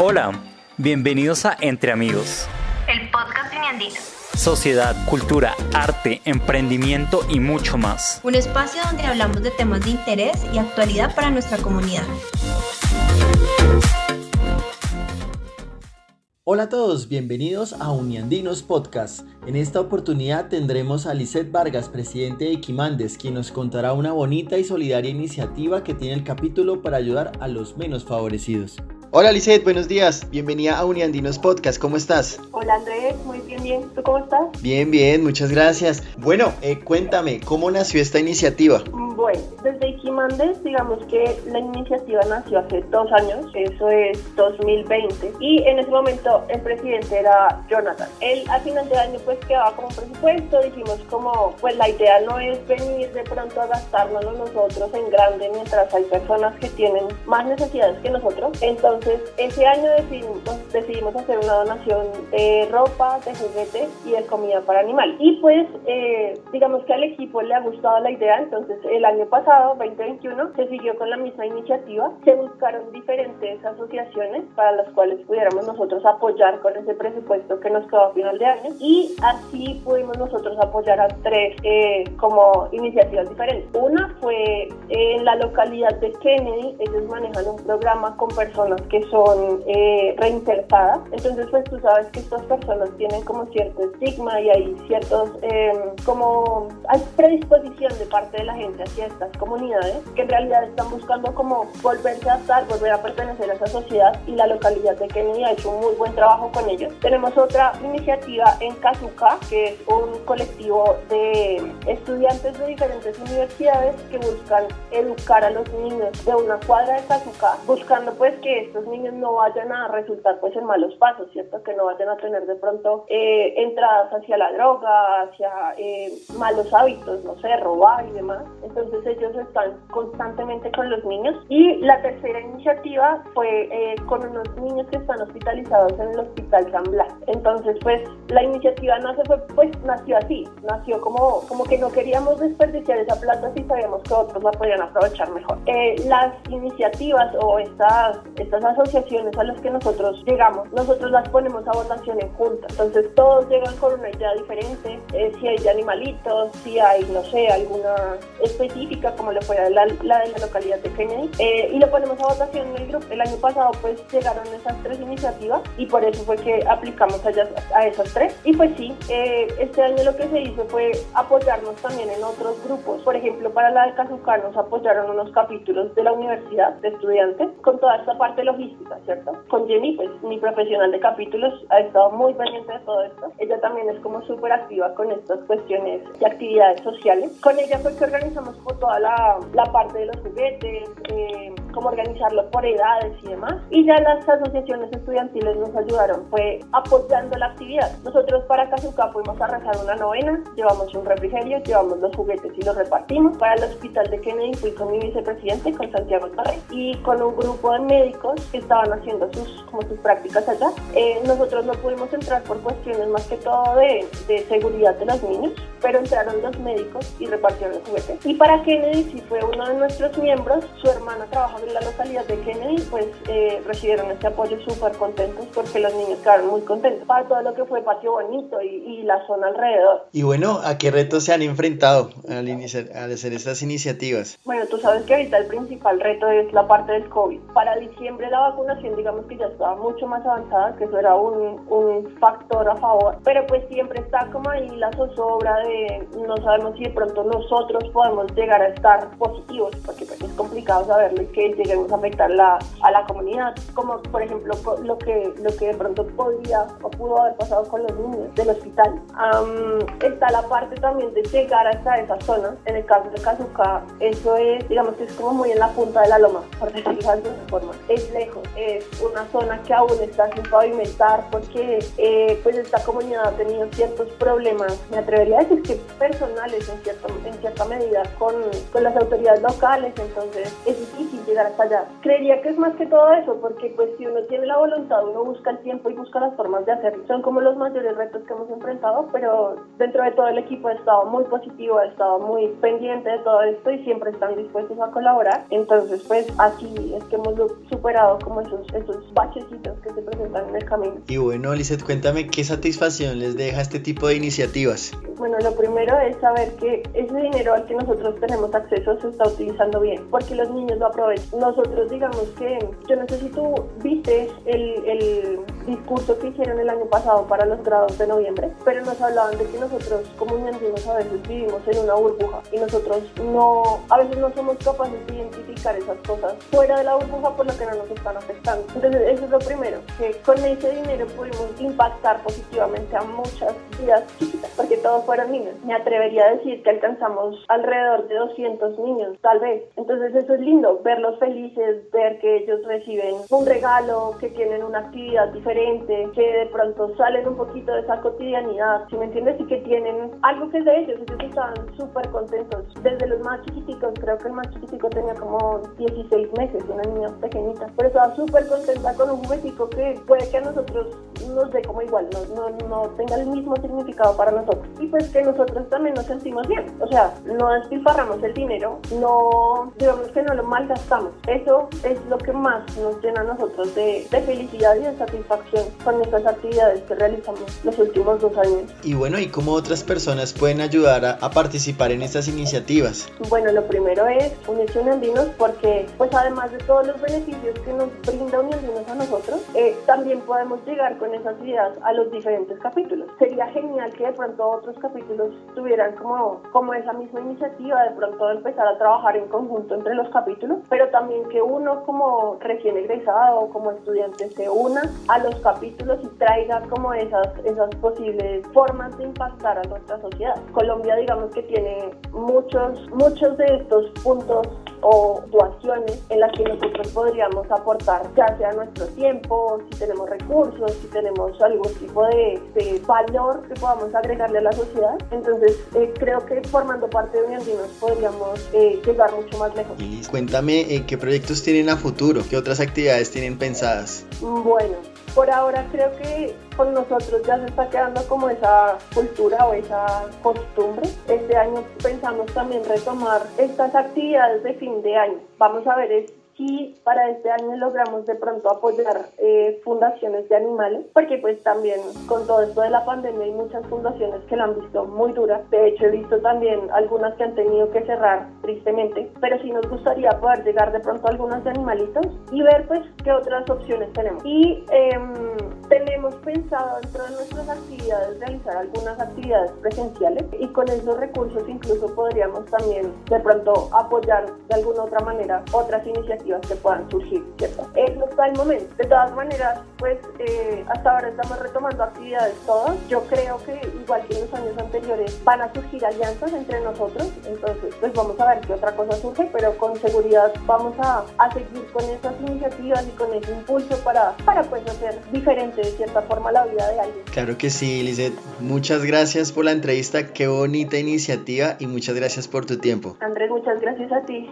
Hola, bienvenidos a Entre Amigos. El podcast Uniandino. Sociedad, cultura, arte, emprendimiento y mucho más. Un espacio donde hablamos de temas de interés y actualidad para nuestra comunidad. Hola a todos, bienvenidos a Uniandinos Podcast. En esta oportunidad tendremos a Lisette Vargas, presidente de Equimandes, quien nos contará una bonita y solidaria iniciativa que tiene el capítulo para ayudar a los menos favorecidos. Hola Lisette, buenos días. Bienvenida a Uniandinos Podcast. ¿Cómo estás? Hola Andrés, muy bien, bien. ¿Tú cómo estás? Bien, bien, muchas gracias. Bueno, eh, cuéntame, ¿cómo nació esta iniciativa? Bueno, desde Iquimandes, digamos que la iniciativa nació hace dos años, eso es 2020, y en ese momento el presidente era Jonathan. Él al final de año pues quedaba como un presupuesto, dijimos como, pues la idea no es venir de pronto a gastárnoslo nosotros en grande mientras hay personas que tienen más necesidades que nosotros. Entonces, ese año decidimos, decidimos hacer una donación de ropa, de juguetes y de comida para animales. Y pues, eh, digamos que al equipo le ha gustado la idea, entonces el año pasado, 2021, se siguió con la misma iniciativa. Se buscaron diferentes asociaciones para las cuales pudiéramos nosotros apoyar con ese presupuesto que nos quedó a final de año y así pudimos nosotros apoyar a tres eh, como iniciativas diferentes. Una fue en la localidad de Kennedy, ellos manejan un programa con personas que son eh, reinsertadas. Entonces, pues tú sabes que estas personas tienen como cierto estigma y hay ciertos, eh, como hay predisposición de parte de la gente estas comunidades que en realidad están buscando como volverse a estar, volver a pertenecer a esa sociedad y la localidad de Kennedy ha hecho un muy buen trabajo con ellos. Tenemos otra iniciativa en Kazuka, que es un colectivo de estudiantes de diferentes universidades que buscan educar a los niños de una cuadra de Kazuka, buscando pues que estos niños no vayan a resultar pues en malos pasos, ¿cierto? Que no vayan a tener de pronto eh, entradas hacia la droga, hacia eh, malos hábitos, no sé, robar y demás. Entonces ellos están constantemente con los niños. Y la tercera iniciativa fue eh, con unos niños que están hospitalizados en el Hospital San Blas. Entonces pues la iniciativa nace fue, pues nació así, nació como, como que no queríamos desperdiciar esa plata si sabíamos que otros la podían aprovechar mejor. las iniciativas o estas, estas asociaciones a las que nosotros llegamos, nosotros las ponemos a votación en junta. Entonces todos llegan con una idea diferente, eh, si hay animalitos, si hay, no sé, alguna como lo fuera la, la de la localidad de Kennedy, eh, y lo ponemos a votación en el grupo. El año pasado pues llegaron esas tres iniciativas y por eso fue que aplicamos a, a esas tres. Y pues sí, eh, este año lo que se hizo fue apoyarnos también en otros grupos. Por ejemplo, para la de Cazucar nos apoyaron unos capítulos de la universidad de estudiantes con toda esta parte logística, ¿cierto? Con Jenny, pues mi profesional de capítulos, ha estado muy pendiente de todo esto. Ella también es como súper activa con estas cuestiones y actividades sociales. Con ella fue que organizamos toda la, la, parte de los juguetes, eh, cómo organizarlo por edades y demás. Y ya las asociaciones estudiantiles nos ayudaron, fue apoyando la actividad. Nosotros para Cazuca fuimos a rezar una novena, llevamos un refrigerio, llevamos los juguetes y los repartimos. Para el hospital de Kennedy fui con mi vicepresidente, con Santiago Torres, y con un grupo de médicos que estaban haciendo sus, como sus prácticas allá. Eh, nosotros no pudimos entrar por cuestiones más que todo de, de seguridad de los niños, pero entraron los médicos y repartieron los juguetes. Y para Kennedy, si fue uno de nuestros miembros, su hermana trabaja la localidad de Kennedy, pues eh, recibieron este apoyo súper contentos porque los niños quedaron muy contentos para todo lo que fue Patio Bonito y, y la zona alrededor. Y bueno, ¿a qué retos se han enfrentado al, iniciar, al hacer estas iniciativas? Bueno, tú sabes que ahorita el principal reto es la parte del COVID. Para diciembre la vacunación, digamos que ya estaba mucho más avanzada, que eso era un, un factor a favor, pero pues siempre está como ahí la zozobra de no sabemos si de pronto nosotros podemos llegar a estar positivos, porque pues es complicado saberlo y que lleguemos a afectar la, a la comunidad, como por ejemplo lo que, lo que de pronto podría o pudo haber pasado con los niños del hospital. está la parte también de llegar hasta esa zona, en el caso de Cazuca, eso es, digamos que es como muy en la punta de la loma, por decirlo de alguna forma. Es lejos, es una zona que aún está sin pavimentar porque eh, pues esta comunidad ha tenido ciertos problemas, me atrevería a decir que personales en, cierto, en cierta medida con, con las autoridades locales, entonces es difícil llegar hasta allá. Creería que es más que todo eso, porque pues si uno tiene la voluntad, uno busca el tiempo y busca las formas de hacerlo. Son como los mayores retos que hemos enfrentado, pero dentro de todo el equipo ha estado muy positivo, ha estado muy pendiente de todo esto y siempre están dispuestos a colaborar. Entonces, pues así es que hemos superado como esos, esos bachecitos que se presentan en el camino. Y bueno, Lizeth, cuéntame qué satisfacción les deja este tipo de iniciativas. Bueno, lo primero es saber que ese dinero al que nosotros tenemos acceso se está utilizando bien, porque los niños lo aprovechan. Nosotros digamos que, yo no sé si tú viste el, el discurso que hicieron el año pasado para los grados de noviembre, pero nos hablaban de que nosotros como niños a veces vivimos en una burbuja y nosotros no, a veces no somos capaces de identificar esas cosas fuera de la burbuja por lo que no nos están afectando. Entonces eso es lo primero, que con ese dinero pudimos impactar positivamente a muchas vidas chiquitas, porque todos fueron niños. Me atrevería a decir que alcanzamos alrededor de 200 niños, tal vez. Entonces eso es lindo, verlos felices, ver que ellos reciben un regalo, que tienen una actividad diferente, que de pronto salen un poquito de esa cotidianidad, si me entiendes? Y que tienen algo que es de ellos, ellos estaban súper contentos. Desde los más chiquiticos, creo que el más chiquitico tenía como 16 meses, una niña pequeñita, pero estaba súper contenta con un juguetico que puede que a nosotros nos dé como igual, no, no, no tenga el mismo significado para nosotros. Y pues que nosotros también nos sentimos bien, o sea, no despilfarramos el dinero, no, digamos que no lo malgastamos. Eso es lo que más nos llena a nosotros de, de felicidad y de satisfacción con estas actividades que realizamos los últimos dos años. Y bueno, ¿y cómo otras personas pueden ayudar a, a participar en estas iniciativas? Bueno, lo primero es unirse a Uniandinos porque pues además de todos los beneficios que nos brinda Uniandinos a nosotros, eh, también podemos llegar con esas ideas a los diferentes capítulos. Sería genial que de pronto otros capítulos tuvieran como, como esa misma iniciativa, de pronto empezar a trabajar en conjunto entre los capítulos, pero también que uno como recién egresado o como estudiante se una a los capítulos y traiga como esas, esas posibles formas de impactar a nuestra sociedad. Colombia digamos que tiene muchos, muchos de estos puntos o situaciones en las que nosotros podríamos aportar, ya sea nuestro tiempo, si tenemos recursos, si tenemos algún tipo de, de valor que podamos agregarle a la sociedad. Entonces, eh, creo que formando parte de Uniandinos podríamos eh, llegar mucho más lejos. Y cuéntame eh, qué proyectos tienen a futuro, qué otras actividades tienen pensadas. Bueno, por ahora creo que con nosotros ya se está quedando como esa cultura o esa costumbre. Este año pensamos también retomar estas actividades de fin de año. Vamos a ver si para este año logramos de pronto apoyar eh, fundaciones de animales, porque pues también con todo esto de la pandemia hay muchas fundaciones que la han visto muy dura. De hecho he visto también algunas que han tenido que cerrar tristemente, pero sí nos gustaría poder llegar de pronto a algunas de animalitos y ver pues qué otras opciones tenemos. Y em, tenemos pensado dentro de nuestras actividades realizar algunas actividades presenciales y con esos recursos incluso podríamos también de pronto apoyar de alguna otra manera otras iniciativas que puedan surgir, ¿cierto? no está el momento. De todas maneras, pues eh, hasta ahora estamos retomando actividades todas. Yo creo que igual que en los años anteriores van a surgir alianzas entre nosotros, entonces pues vamos a ver qué otra cosa surge, pero con seguridad vamos a, a seguir con esas iniciativas y con ese impulso para, para pues hacer diferente de cierta forma la vida de alguien. Claro que sí, Lizeth. Muchas gracias por la entrevista, qué bonita iniciativa y muchas gracias por tu tiempo. Andrés, muchas gracias a ti.